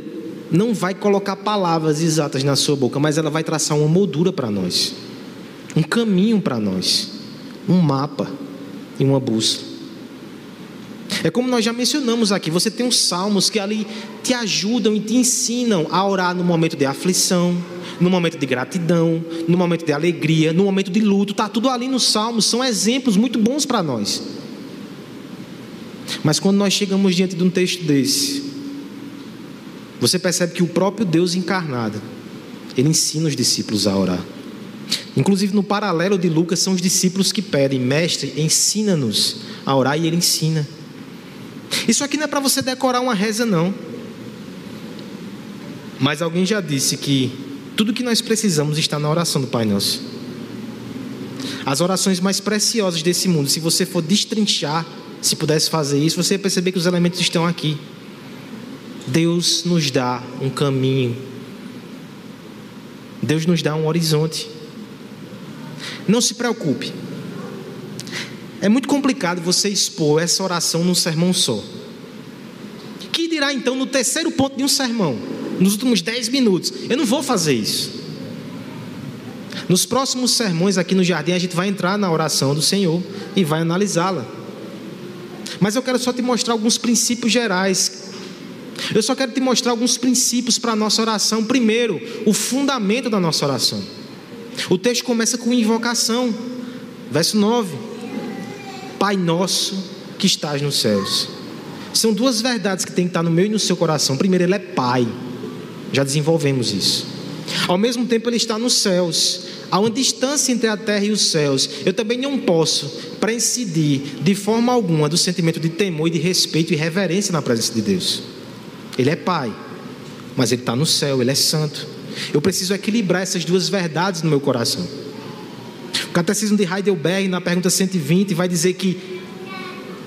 não vai colocar palavras exatas na sua boca, mas ela vai traçar uma moldura para nós, um caminho para nós, um mapa e uma bússola. É como nós já mencionamos aqui, você tem os salmos que ali te ajudam e te ensinam a orar no momento de aflição, no momento de gratidão, no momento de alegria, no momento de luto, está tudo ali nos salmos, são exemplos muito bons para nós. Mas quando nós chegamos diante de um texto desse, você percebe que o próprio Deus encarnado, ele ensina os discípulos a orar. Inclusive no paralelo de Lucas, são os discípulos que pedem, mestre, ensina-nos a orar, e ele ensina. Isso aqui não é para você decorar uma reza, não. Mas alguém já disse que tudo que nós precisamos está na oração do Pai Nosso. As orações mais preciosas desse mundo, se você for destrinchar, se pudesse fazer isso, você ia perceber que os elementos estão aqui. Deus nos dá um caminho. Deus nos dá um horizonte. Não se preocupe. É muito complicado você expor essa oração num sermão só. Que dirá então no terceiro ponto de um sermão, nos últimos dez minutos? Eu não vou fazer isso. Nos próximos sermões aqui no jardim, a gente vai entrar na oração do Senhor e vai analisá-la. Mas eu quero só te mostrar alguns princípios gerais. Eu só quero te mostrar alguns princípios para a nossa oração. Primeiro, o fundamento da nossa oração. O texto começa com invocação, verso 9. Pai nosso que estás nos céus. São duas verdades que tem que estar no meu e no seu coração. Primeiro, Ele é Pai. Já desenvolvemos isso. Ao mesmo tempo, Ele está nos céus. Há uma distância entre a terra e os céus. Eu também não posso prescindir de forma alguma do sentimento de temor e de respeito e reverência na presença de Deus. Ele é Pai, mas Ele está no céu, Ele é santo. Eu preciso equilibrar essas duas verdades no meu coração. O Catecismo de Heidelberg, na pergunta 120, vai dizer que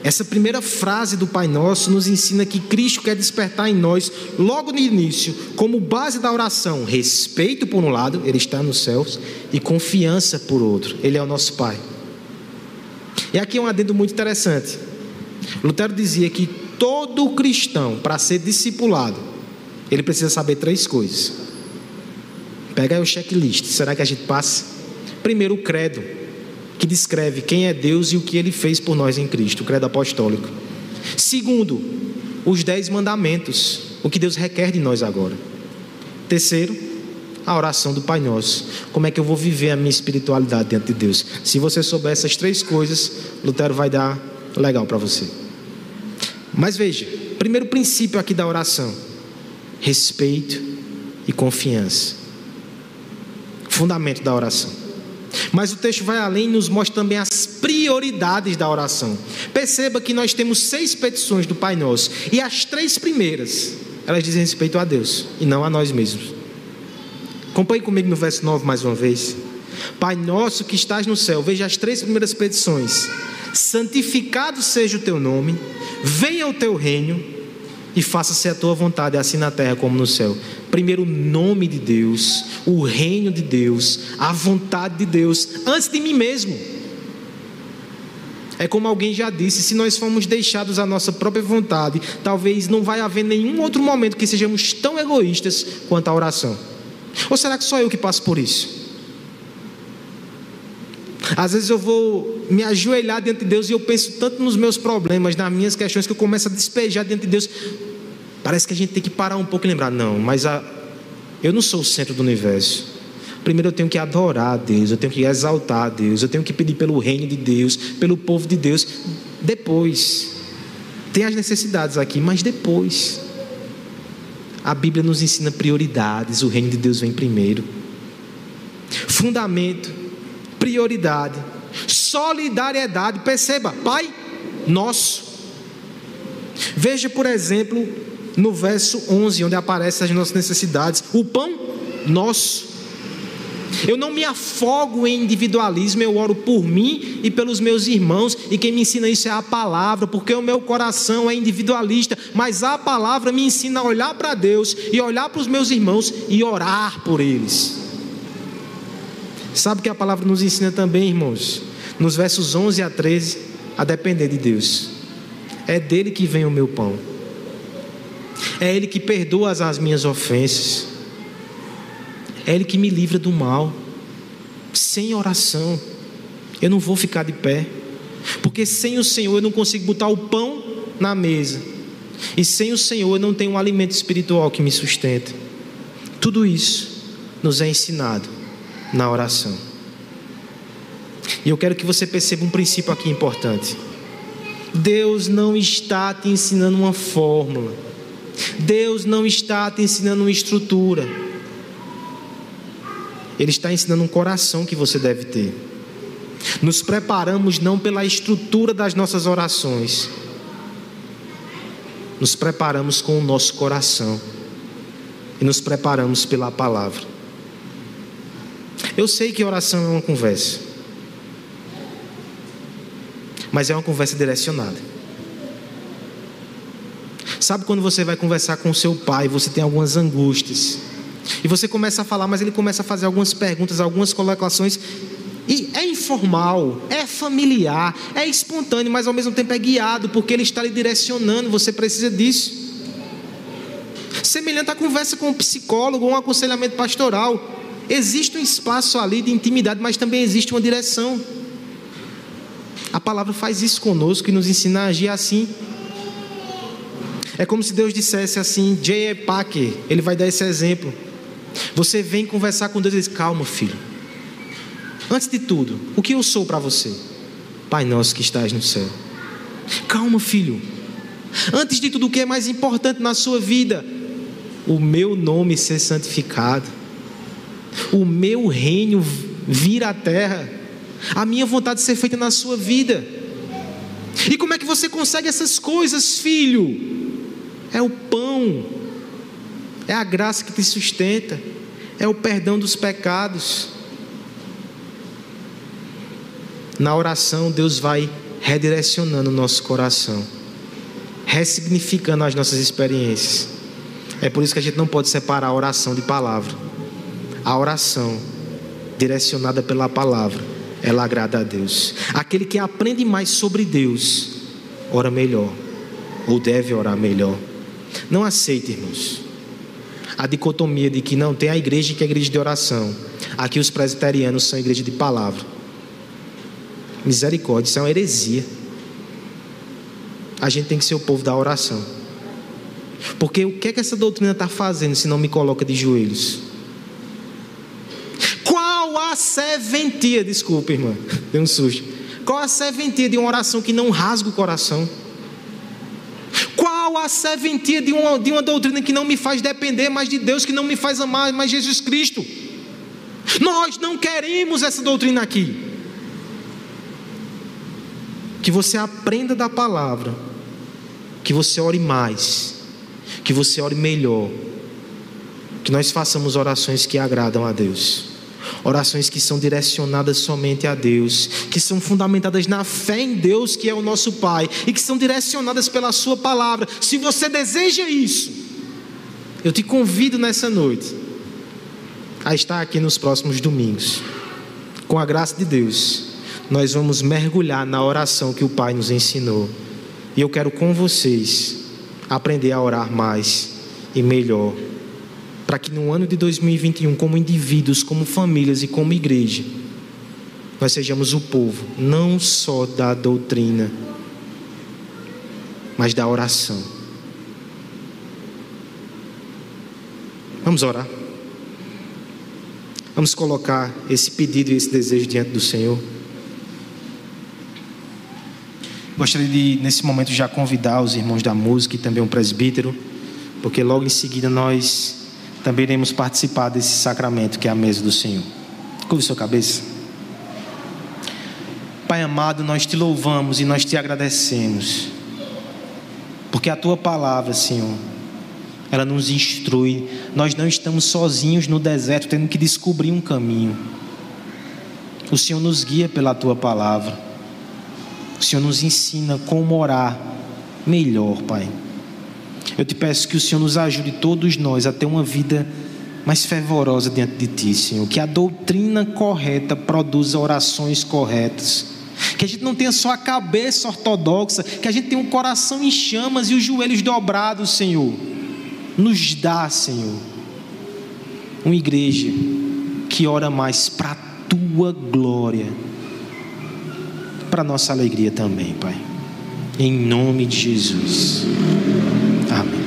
essa primeira frase do Pai Nosso nos ensina que Cristo quer despertar em nós, logo no início, como base da oração, respeito por um lado, Ele está nos céus, e confiança por outro, Ele é o nosso Pai. E aqui é um adendo muito interessante. Lutero dizia que todo cristão, para ser discipulado, ele precisa saber três coisas. Pega aí o checklist, será que a gente passa? Primeiro, o credo, que descreve quem é Deus e o que ele fez por nós em Cristo, o credo apostólico. Segundo, os dez mandamentos, o que Deus requer de nós agora. Terceiro, a oração do Pai Nosso. Como é que eu vou viver a minha espiritualidade diante de Deus? Se você souber essas três coisas, Lutero vai dar legal para você. Mas veja, primeiro princípio aqui da oração: respeito e confiança. Fundamento da oração. Mas o texto vai além e nos mostra também as prioridades da oração. Perceba que nós temos seis petições do Pai Nosso, e as três primeiras, elas dizem respeito a Deus e não a nós mesmos. Acompanhe comigo no verso 9 mais uma vez. Pai nosso que estás no céu, veja as três primeiras petições: santificado seja o teu nome, venha o teu reino e faça-se a tua vontade, assim na terra como no céu. Primeiro, o nome de Deus, o reino de Deus, a vontade de Deus, antes de mim mesmo. É como alguém já disse: se nós formos deixados à nossa própria vontade, talvez não vai haver nenhum outro momento que sejamos tão egoístas quanto a oração. Ou será que só eu que passo por isso? Às vezes eu vou me ajoelhar diante de Deus e eu penso tanto nos meus problemas, nas minhas questões, que eu começo a despejar diante de Deus. Parece que a gente tem que parar um pouco e lembrar: não, mas a, eu não sou o centro do universo. Primeiro eu tenho que adorar a Deus, eu tenho que exaltar a Deus, eu tenho que pedir pelo reino de Deus, pelo povo de Deus. Depois, tem as necessidades aqui, mas depois. A Bíblia nos ensina prioridades, o reino de Deus vem primeiro. Fundamento, prioridade, solidariedade. Perceba, Pai nosso. Veja, por exemplo, no verso 11, onde aparecem as nossas necessidades: o pão nosso. Eu não me afogo em individualismo, eu oro por mim e pelos meus irmãos, e quem me ensina isso é a palavra, porque o meu coração é individualista, mas a palavra me ensina a olhar para Deus e olhar para os meus irmãos e orar por eles. Sabe que a palavra nos ensina também, irmãos? Nos versos 11 a 13, a depender de Deus. É dele que vem o meu pão. É Ele que perdoa as minhas ofensas. É Ele que me livra do mal. Sem oração, eu não vou ficar de pé. Porque sem o Senhor eu não consigo botar o pão na mesa. E sem o Senhor eu não tenho um alimento espiritual que me sustenta. Tudo isso nos é ensinado na oração. E eu quero que você perceba um princípio aqui importante. Deus não está te ensinando uma fórmula. Deus não está te ensinando uma estrutura. Ele está ensinando um coração que você deve ter. Nos preparamos não pela estrutura das nossas orações, nos preparamos com o nosso coração. e nos preparamos pela palavra. Eu sei que oração é uma conversa, mas é uma conversa direcionada. Sabe quando você vai conversar com seu pai, você tem algumas angústias, e você começa a falar, mas ele começa a fazer algumas perguntas, algumas colocações, e é informal, é familiar, é espontâneo, mas ao mesmo tempo é guiado, porque ele está lhe direcionando, você precisa disso. Semelhante à conversa com um psicólogo ou um aconselhamento pastoral. Existe um espaço ali de intimidade, mas também existe uma direção. A palavra faz isso conosco e nos ensina a agir assim. É como se Deus dissesse assim, J.E. Packer, ele vai dar esse exemplo. Você vem conversar com Deus e diz: Calma, filho. Antes de tudo, o que eu sou para você? Pai nosso que estás no céu. Calma, filho. Antes de tudo, o que é mais importante na sua vida? O meu nome ser santificado. O meu reino vir à terra. A minha vontade ser feita na sua vida. E como é que você consegue essas coisas, filho? É o pão, é a graça que te sustenta, é o perdão dos pecados. Na oração, Deus vai redirecionando o nosso coração, ressignificando as nossas experiências. É por isso que a gente não pode separar a oração de palavra. A oração, direcionada pela palavra, ela agrada a Deus. Aquele que aprende mais sobre Deus, ora melhor, ou deve orar melhor. Não aceite, irmãos, a dicotomia de que não tem a igreja que é a igreja de oração. Aqui os presbiterianos são igreja de palavra. Misericórdia, isso é uma heresia. A gente tem que ser o povo da oração. Porque o que é que essa doutrina está fazendo se não me coloca de joelhos? Qual a serventia, desculpa, irmã, deu um susto. Qual a serventia de uma oração que não rasga o coração? Qual a serventia de uma, de uma doutrina que não me faz depender mais de Deus, que não me faz amar mais Jesus Cristo? Nós não queremos essa doutrina aqui. Que você aprenda da palavra, que você ore mais, que você ore melhor, que nós façamos orações que agradam a Deus orações que são direcionadas somente a Deus, que são fundamentadas na fé em Deus, que é o nosso Pai, e que são direcionadas pela Sua palavra. Se você deseja isso, eu te convido nessa noite a estar aqui nos próximos domingos. Com a graça de Deus, nós vamos mergulhar na oração que o Pai nos ensinou. E eu quero com vocês aprender a orar mais e melhor para que no ano de 2021, como indivíduos, como famílias e como igreja, nós sejamos o povo não só da doutrina, mas da oração. Vamos orar. Vamos colocar esse pedido e esse desejo diante do Senhor. Gostaria de, nesse momento, já convidar os irmãos da música e também o presbítero, porque logo em seguida nós também iremos participar desse sacramento que é a mesa do Senhor. Curve sua cabeça. Pai amado, nós te louvamos e nós te agradecemos, porque a tua palavra, Senhor, ela nos instrui. Nós não estamos sozinhos no deserto, tendo que descobrir um caminho. O Senhor nos guia pela tua palavra. O Senhor nos ensina como orar melhor, Pai. Eu te peço que o Senhor nos ajude, todos nós, a ter uma vida mais fervorosa diante de Ti, Senhor. Que a doutrina correta produza orações corretas. Que a gente não tenha só a cabeça ortodoxa, que a gente tenha um coração em chamas e os joelhos dobrados, Senhor. Nos dá, Senhor, uma igreja que ora mais para a Tua glória, para nossa alegria também, Pai. Em nome de Jesus. Amém.